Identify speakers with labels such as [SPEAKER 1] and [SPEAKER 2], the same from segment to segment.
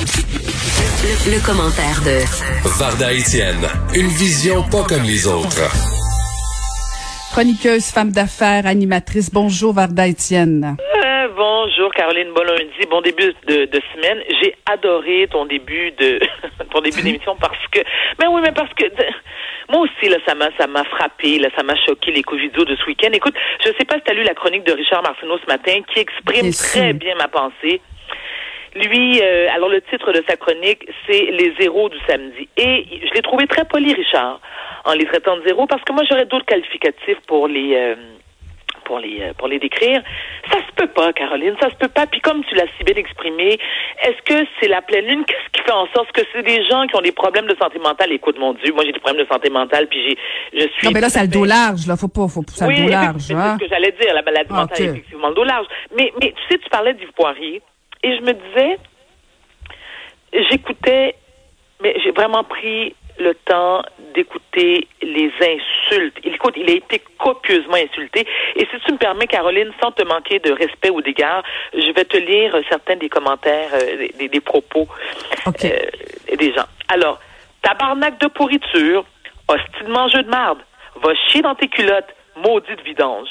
[SPEAKER 1] Le, le commentaire de
[SPEAKER 2] Varda Étienne, une vision pas comme les autres.
[SPEAKER 3] Chroniqueuse, femme d'affaires, animatrice. Bonjour, Varda Étienne.
[SPEAKER 4] Euh, bonjour Caroline, bon lundi, bon début de, de semaine. J'ai adoré ton début de ton début d'émission parce que mais oui, mais parce que moi aussi là ça m'a ça m'a frappé, là ça m'a choqué les coups vidéo de ce week-end. Écoute, je sais pas si tu as lu la chronique de Richard Martineau ce matin qui exprime
[SPEAKER 3] Bien
[SPEAKER 4] très
[SPEAKER 3] sûr.
[SPEAKER 4] bien ma pensée. Lui, euh, alors le titre de sa chronique, c'est Les zéros du samedi. Et je l'ai trouvé très poli, Richard, en les traitant de zéros, parce que moi j'aurais d'autres qualificatifs pour les euh, pour les euh, pour les décrire. Ça se peut pas, Caroline, ça se peut pas. Puis comme tu l'as si bien exprimé, est-ce que c'est la pleine lune? Qu'est-ce qui fait en sorte que c'est des gens qui ont des problèmes de santé mentale? Écoute, mon Dieu, moi j'ai des problèmes de santé mentale, puis j'ai je suis.
[SPEAKER 3] Non, mais là, ça a le dos large, là. Faut pas, faut a
[SPEAKER 4] Oui,
[SPEAKER 3] le dos large,
[SPEAKER 4] c'est
[SPEAKER 3] hein.
[SPEAKER 4] ce que j'allais dire. La maladie mentale
[SPEAKER 3] Ok.
[SPEAKER 4] est effectivement le dos large. Mais, mais tu sais, tu parlais d'Yves Poirier et je me disais, j'écoutais, mais j'ai vraiment pris le temps d'écouter les insultes. Il, écoute, il a été copieusement insulté. Et si tu me permets, Caroline, sans te manquer de respect ou d'égard, je vais te lire certains des commentaires, euh, des, des propos euh, des gens. Alors, tabarnak de pourriture, hostilement jeu de marde, va chier dans tes culottes, maudite vidange.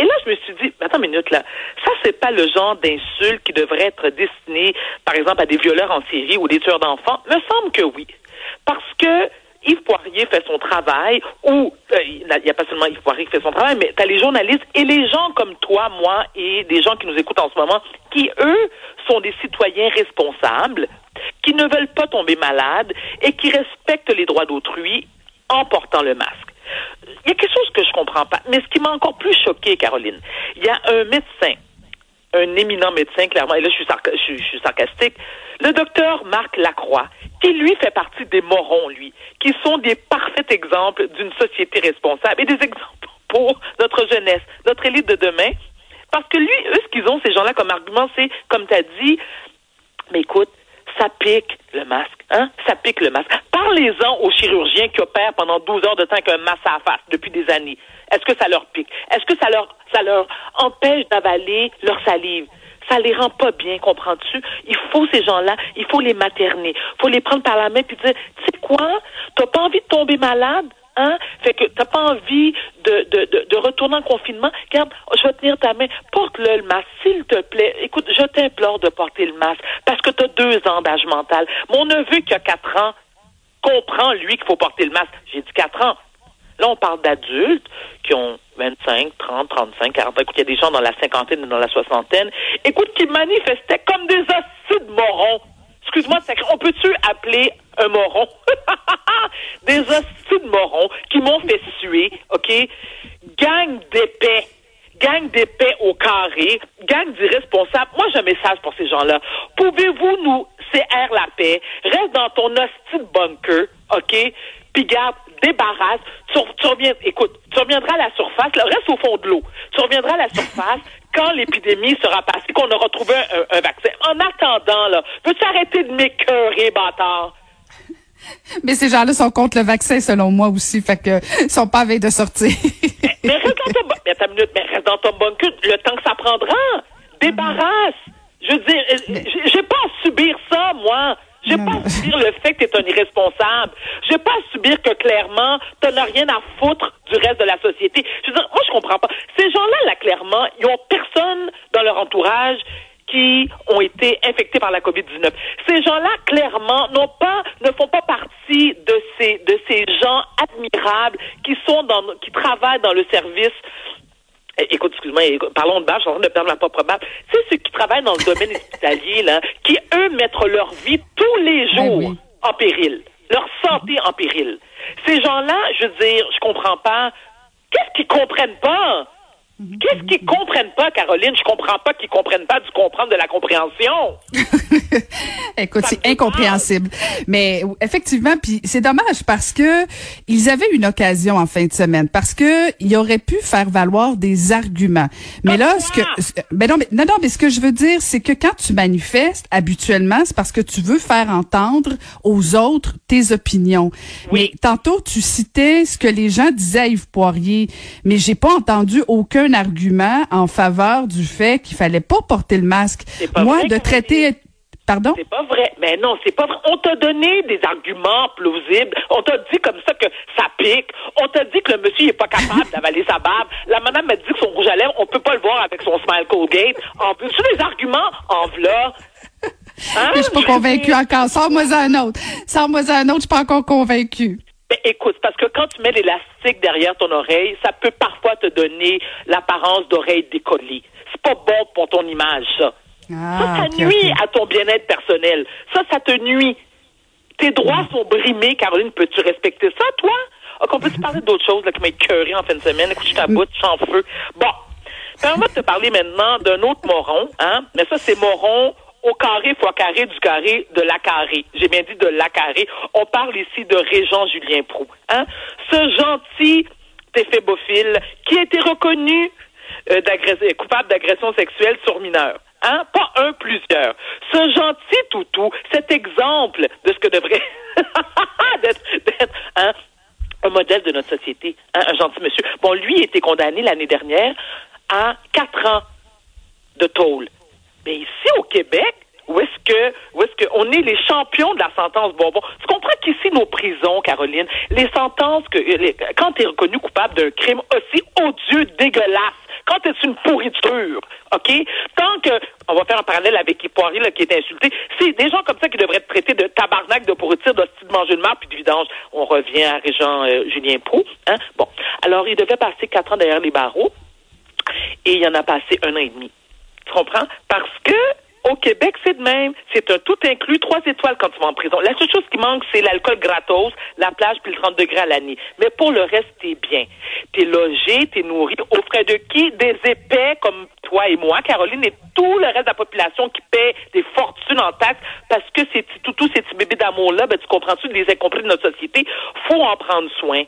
[SPEAKER 4] Et là, je me suis dit, attends une minute là, ça c'est pas le genre d'insulte qui devrait être destiné, par exemple, à des violeurs en série ou des tueurs d'enfants? Me semble que oui, parce que Yves Poirier fait son travail, ou euh, il n'y a pas seulement Yves Poirier qui fait son travail, mais tu as les journalistes et les gens comme toi, moi et des gens qui nous écoutent en ce moment, qui eux sont des citoyens responsables, qui ne veulent pas tomber malades et qui respectent les droits d'autrui en portant le masque. Il y a quelque chose que je comprends pas. Mais ce qui m'a encore plus choqué, Caroline, il y a un médecin, un éminent médecin, clairement, et là je suis, je suis sarcastique, le docteur Marc Lacroix, qui lui fait partie des morons, lui, qui sont des parfaits exemples d'une société responsable et des exemples pour notre jeunesse, notre élite de demain. Parce que lui, eux, ce qu'ils ont, ces gens-là, comme argument, c'est, comme tu as dit, mais écoute, ça pique le masque, hein? Ça pique le masque. Parlez-en aux chirurgiens qui opèrent pendant 12 heures de temps avec un masque à face depuis des années. Est-ce que ça leur pique? Est-ce que ça leur, ça leur empêche d'avaler leur salive? Ça les rend pas bien, comprends-tu? Il faut ces gens-là, il faut les materner. Il faut les prendre par la main puis dire, tu sais quoi? T'as pas envie de tomber malade? Fait que t'as pas envie de, de, de, retourner en confinement. Regarde, je vais tenir ta main. Porte-le le masque, s'il te plaît. Écoute, je t'implore de porter le masque parce que tu as deux ans d'âge mental. Mon neveu qui a quatre ans comprend, lui, qu'il faut porter le masque. J'ai dit quatre ans. Là, on parle d'adultes qui ont 25, 30, 35, 40 ans. Écoute, il y a des gens dans la cinquantaine et dans la soixantaine. Écoute, qui manifestaient comme des hosties de morons. Excuse-moi, on peut-tu appeler un moron? des hosties de morons qui m'ont fait suer, OK? Gang d'épais. Gang d'épais au carré, gang d'irresponsables. Moi, j'ai un message pour ces gens-là. Pouvez-vous nous CR la paix? Reste dans ton hostie de bunker, OK? Puis garde, débarrasse. Tu, tu reviens, écoute, tu reviendras à la surface, là, reste au fond de l'eau. Tu reviendras à la surface quand l'épidémie sera passée, qu'on aura trouvé un, un vaccin. En attendant, là, veux-tu arrêter de m'écœurer, bâtard?
[SPEAKER 3] Mais ces gens-là sont contre le vaccin, selon moi aussi. Fait que, ils sont pas veille de sortir.
[SPEAKER 4] Mais reste dans ton, mais minute, mais reste dans ton bunker le temps que ça prendra. Débarrasse. Je veux dire, euh, j'ai pas à subir ça, moi. J'ai pas à subir le fait que tu es un irresponsable. J'ai pas à subir que clairement, tu n'as rien à foutre du reste de la société. Je veux dire, moi, je comprends pas. Ces gens-là, là, clairement, ils ont personne dans leur entourage qui ont été infectés par la COVID-19. Ces gens-là, clairement, n'ont pas, ne font pas partie de ces, de ces gens admirables qui sont dans, qui travaillent dans le service Écoute, excuse-moi, parlons de bâche, je suis en train de perdre ma propre. Tu sais, ceux qui travaillent dans le domaine hospitalier, là, qui, eux, mettent leur vie tous les
[SPEAKER 3] Ben
[SPEAKER 4] jours
[SPEAKER 3] oui.
[SPEAKER 4] en péril. Leur santé en péril. Ces gens-là, je veux dire, je comprends pas. Qu'est-ce qu'ils comprennent pas? Qu'est-ce qu'ils comprennent pas, Caroline? Je comprends pas qu'ils comprennent pas du comprendre de la compréhension.
[SPEAKER 3] Écoute, c'est incompréhensible. Mais effectivement, puis c'est dommage parce que ils avaient une occasion en fin de semaine parce que ils auraient pu faire valoir des arguments. Mais là, ce que, ben non, mais non, non, mais ce que je veux dire, c'est que quand tu manifestes, habituellement, c'est parce que tu veux faire entendre aux autres tes opinions.
[SPEAKER 4] Oui.
[SPEAKER 3] Mais tantôt, tu citais ce que les gens disaient à Yves Poirier, mais j'ai pas entendu aucun argument en faveur du fait qu'il fallait pas porter le masque. Moi, de traiter Pardon?
[SPEAKER 4] C'est pas vrai. Mais non, c'est pas vrai. On t'a donné des arguments plausibles. On t'a dit comme ça que ça pique. On t'a dit que le monsieur n'est pas capable d'avaler sa barbe. La madame m'a dit que son rouge à lèvres, on peut pas le voir avec son smile Colgate. En plus, les arguments, en v'là. Hein?
[SPEAKER 3] Je suis pas
[SPEAKER 4] veux
[SPEAKER 3] convaincue encore. Sors-moi un autre. Sors-moi un autre, je suis pas encore convaincue.
[SPEAKER 4] Ben, écoute, parce que quand tu mets l'élastique derrière ton oreille, ça peut parfois te donner l'apparence d'oreille décollée. C'est pas bon pour ton image, ça.
[SPEAKER 3] Ah,
[SPEAKER 4] ça, ça
[SPEAKER 3] ok,
[SPEAKER 4] nuit à ton bien-être personnel. Ça, ça te nuit. Tes droits sont brimés, Caroline. Peux-tu respecter ça, toi? Ah, qu'on peut-tu parler d'autre chose là, qui m'a écœuré en fin de semaine? Écoute, je t'aboute, je suis en feu. Bon. Permets-moi de te parler maintenant d'un autre moron, hein? Mais ça, c'est moron au carré fois carré du carré de la carré. J'ai bien dit de la carré. On parle ici de Régent Julien Prou, hein? Ce gentil téphébophile qui a été reconnu euh, coupable d'agression sexuelle sur mineur. Hein? Pas un, plusieurs. Ce gentil toutou, cet exemple de ce que devrait d'être, hein, un modèle de notre société, hein, un gentil monsieur. Bon, lui a été condamné l'année dernière à quatre ans de tôle. Mais ici au Québec, où est-ce que où est-ce que on est les champions de la sentence bonbon? Tu comprends qu'ici nos prisons, Caroline, les sentences que quand tu es reconnu coupable d'un crime aussi odieux, dégueulasse, quand tu es une pourriture, OK? Tant que on va faire un parallèle avec Poirier là, qui est insulté, c'est des gens comme ça qui devraient être traités de tabarnak, de pourriture, d'hostie de manger de marde puis de vidange. On revient à Régent euh, Julien Proux, hein? Bon, alors il devait passer quatre ans derrière les barreaux et il y en a passé un an et demi. Tu comprends? Parce que au Québec, c'est de même. C'est un tout inclus, trois étoiles quand tu vas en prison. La seule chose qui manque, c'est l'alcool gratos, la plage puis le 30 degrés à l'année. Mais pour le reste, t'es bien. T'es logé, t'es nourri. Aux frais de qui? Des épais comme toi et moi, Caroline, et tout le reste de la population qui paie des fortunes en taxes parce que ces petits toutous, ces petits bébés d'amour-là, ben, tu comprends-tu, les incompris de notre société, faut en prendre soin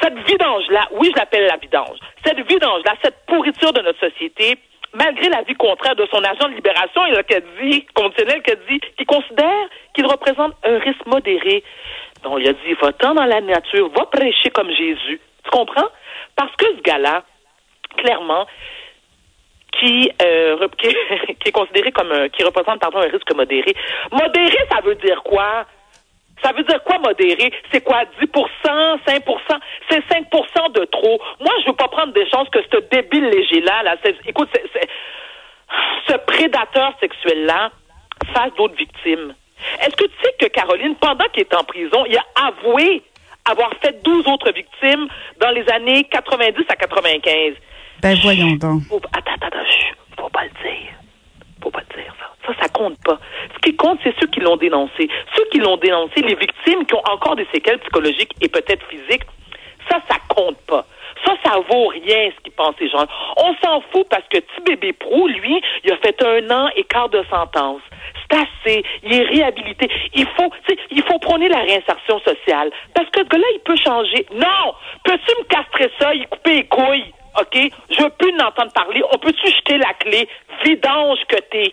[SPEAKER 4] cette vidange-là, oui, je l'appelle la vidange, cette vidange-là, cette pourriture de notre société, malgré l'avis contraire de son agent de libération, il a dit, conditionnel, qui dit, qui considère qu'il représente un risque modéré. Donc, il a dit, va-t'en dans la nature, va prêcher comme Jésus. Tu comprends? Parce que ce gars-là, clairement, qui, euh, qui, est considéré comme qui représente, pardon, un risque modéré. Modéré, ça veut dire quoi? Ça veut dire quoi modéré? C'est quoi? 10% 5% C'est 5% de trop. Moi, je veux pas prendre des chances que ce débile léger-là, là, écoute, ce prédateur sexuel-là fasse d'autres victimes. Est-ce que tu sais que Caroline, pendant qu'il est en prison, il a avoué avoir fait 12 autres victimes dans les années 90 à 95?
[SPEAKER 3] Ben voyons donc.
[SPEAKER 4] Attends, attends, attends, faut pas le dire. Faut pas le dire, ça. Ça, ça compte pas. Ce qui compte, c'est ceux qui l'ont dénoncé. Ceux qui l'ont dénoncé, les victimes qui ont encore des séquelles psychologiques et peut-être physiques, ça, ça compte pas. Ça, ça vaut rien, ce qu'ils pensent ces gens. On s'en fout parce que petit bébé pro, lui, il a fait un an et quart de sentence. C'est assez. Il est réhabilité. Il faut, il faut prôner la réinsertion sociale. Parce que ce gars-là, il peut changer. Non! Peux-tu me castrer ça, y couper les couilles? OK? Je veux plus l'entendre parler. On peut-tu jeter la clé? Vidange que t'es.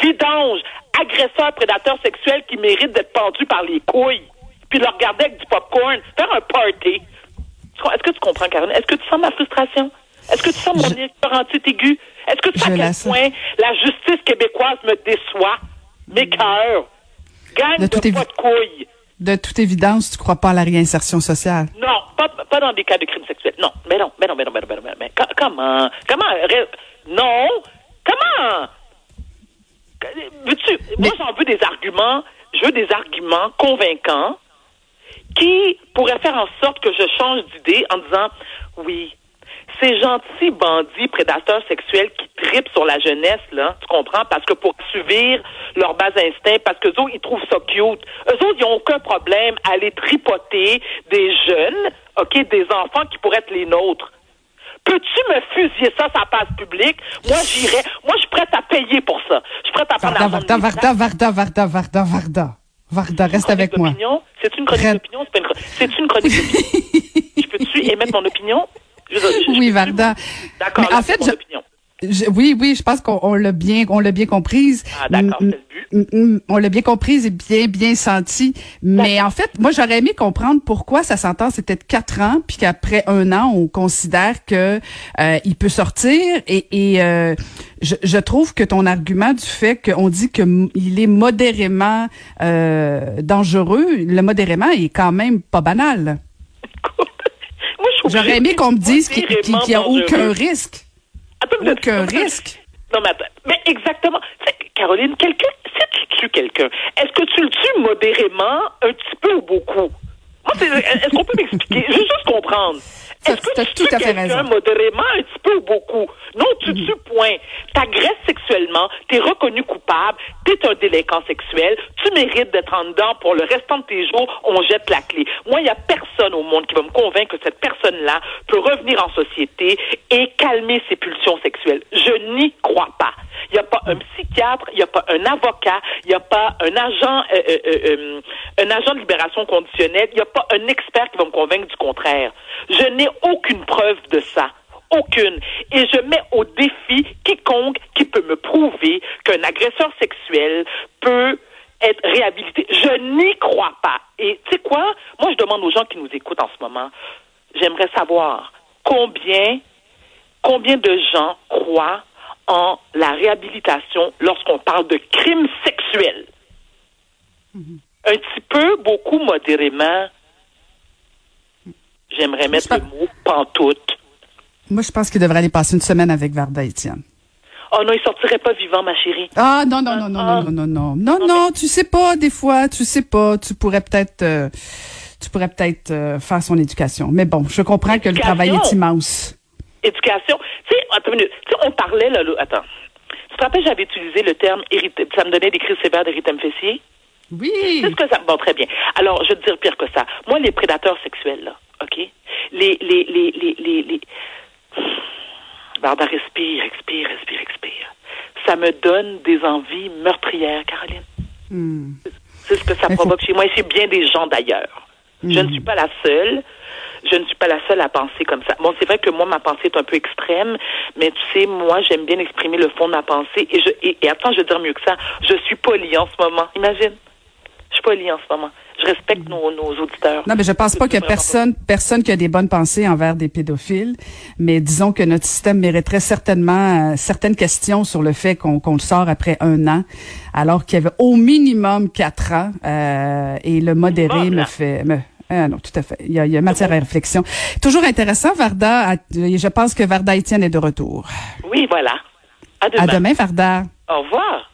[SPEAKER 4] Vidange. Agresseur, prédateur sexuel qui mérite d'être pendu par les couilles. Puis le regarder avec du popcorn. Faire un party. Est-ce que tu comprends, Caroline? Est-ce que tu sens ma frustration? Est-ce que tu sens mon
[SPEAKER 3] Je-
[SPEAKER 4] écœurantite aigu? Est-ce que tu
[SPEAKER 3] Je
[SPEAKER 4] à quel
[SPEAKER 3] sens.
[SPEAKER 4] point la justice québécoise me déçoit? Mes cœurs. Gagne
[SPEAKER 3] De
[SPEAKER 4] de, de couilles.
[SPEAKER 3] De toute évidence, tu crois pas à la réinsertion sociale?
[SPEAKER 4] Non, pas, pas dans des cas de crimes sexuels. Non, mais non, mais non, mais non, mais non, mais non, mais comment? Comment? ré- Non? Comment? Veux-tu? Moi, j'en veux des arguments. Je veux des arguments convaincants qui pourraient faire en sorte que je change d'idée en disant oui. Ces gentils bandits prédateurs sexuels qui tripent sur la jeunesse, là, tu comprends? Parce que pour suivre leur bas instinct, parce que autres, ils trouvent ça cute. Eux autres, ils n'ont aucun problème à aller tripoter des jeunes, OK, des enfants qui pourraient être les nôtres. Peux-tu me fusiller ça, ça passe public? Moi, j'irai. Moi, je suis prête à payer pour ça. Je suis prête à prendre
[SPEAKER 3] Varda, Varda, Varda, Varda, Varda, Varda, Varda. reste avec moi.
[SPEAKER 4] C'est une chronique d'opinion? C'est une chronique d'opinion? je peux-tu émettre mon opinion?
[SPEAKER 3] Oui, Varda.
[SPEAKER 4] D'accord, en fait, je,
[SPEAKER 3] oui, oui, je pense qu'on l'a bien, on l'a bien comprise.
[SPEAKER 4] Ah, d'accord, c'est le but.
[SPEAKER 3] On l'a bien comprise et bien, bien senti. Mais en fait, moi, j'aurais aimé comprendre pourquoi sa sentence était de quatre ans, puis qu'après un an, on considère que euh, il peut sortir. Et, et euh, je, je, trouve que ton argument du fait qu'on dit qu'il est modérément euh, dangereux, le modérément est quand même pas banal. J'aurais aimé qu'on me dise qu'il n'y a aucun risque. Attends, Aucun risque.
[SPEAKER 4] Non, mais attends. Mais exactement. Caroline, quelqu'un, si tu tues quelqu'un, est-ce que tu le tues modérément, un petit peu ou beaucoup? Est-ce qu'on peut m'expliquer? Je veux juste comprendre. Est-ce que tu tues quelqu'un modérément, un petit peu ou beaucoup? Non, tu tues, point. T'agresses sexuellement, t'es reconnu coupable, t'es un délinquant sexuel, tu mérites d'être en dedans pour le restant de tes jours, on jette la clé. Moi, il n'y a personne au monde qui va me convaincre que cette personne-là peut revenir en société et calmer ses pulsions sexuelles. Je n'y crois pas. Il n'y a pas un psychiatre, il n'y a pas un avocat, il n'y a pas un agent, euh, euh, euh, un agent de libération conditionnelle, il n'y a pas un expert qui va me convaincre du contraire. Je n'ai aucune preuve de ça. Aucune. Et je mets au défi quiconque qui peut me prouver qu'un agresseur sexuel peut être réhabilité. Je n'y crois pas. Et tu sais quoi? Moi, je demande aux gens qui nous écoutent en ce moment, j'aimerais savoir combien, combien de gens croient en la réhabilitation lorsqu'on parle de crimes sexuels. Mhm. Un petit peu, beaucoup modérément. J'aimerais mettre le mot pantoute.
[SPEAKER 3] Moi, je pense qu'il devrait aller passer une semaine avec Varda Étienne.
[SPEAKER 4] Oh non, il sortirait pas vivant, ma chérie.
[SPEAKER 3] Ah non non non non ah, non non non non non, non mais... tu sais pas des fois, tu sais pas, tu pourrais peut-être euh, tu pourrais peut-être euh, faire son éducation. Mais bon, je comprends que le travail est immense.
[SPEAKER 4] Éducation? Attends une minute. Tu sais, on parlait, là, attends. Tu te rappelles, j'avais utilisé le terme, ça me donnait des crises sévères d'érythème fessier?
[SPEAKER 3] Oui.
[SPEAKER 4] C'est ce que ça, bon, très bien. Alors, je vais te dire pire que ça. Moi, les prédateurs sexuels, là, OK? Les, les, les, les, les, les... Barda, respire, expire, respire, expire. Ça me donne des envies meurtrières, Caroline. Hmm. C'est ce que ça provoque chez moi et chez bien des gens d'ailleurs. Je ne hmm. suis pas la seule. Je ne suis pas la seule à penser comme ça. Bon, c'est vrai que moi, ma pensée est un peu extrême, mais tu sais, moi, j'aime bien exprimer le fond de ma pensée. Et, je, et, et attends, je vais dire mieux que ça. Je suis polie en ce moment. Imagine. Je suis polie en ce moment je respecte nos, nos, auditeurs.
[SPEAKER 3] Non, mais je pense pas qu'il y a personne, personne qui a des bonnes pensées envers des pédophiles. Mais disons que notre système mériterait certainement euh, certaines questions sur le fait qu'on le sort après un an, alors qu'il y avait au minimum quatre ans. Euh, et le modéré me fait... Me, ah non, tout à fait. Il y a, il y a matière à réflexion. Toujours intéressant, Varda. Je pense que Varda Etienne est de retour.
[SPEAKER 4] Oui, voilà. À demain.
[SPEAKER 3] À demain, Varda.
[SPEAKER 4] Au revoir.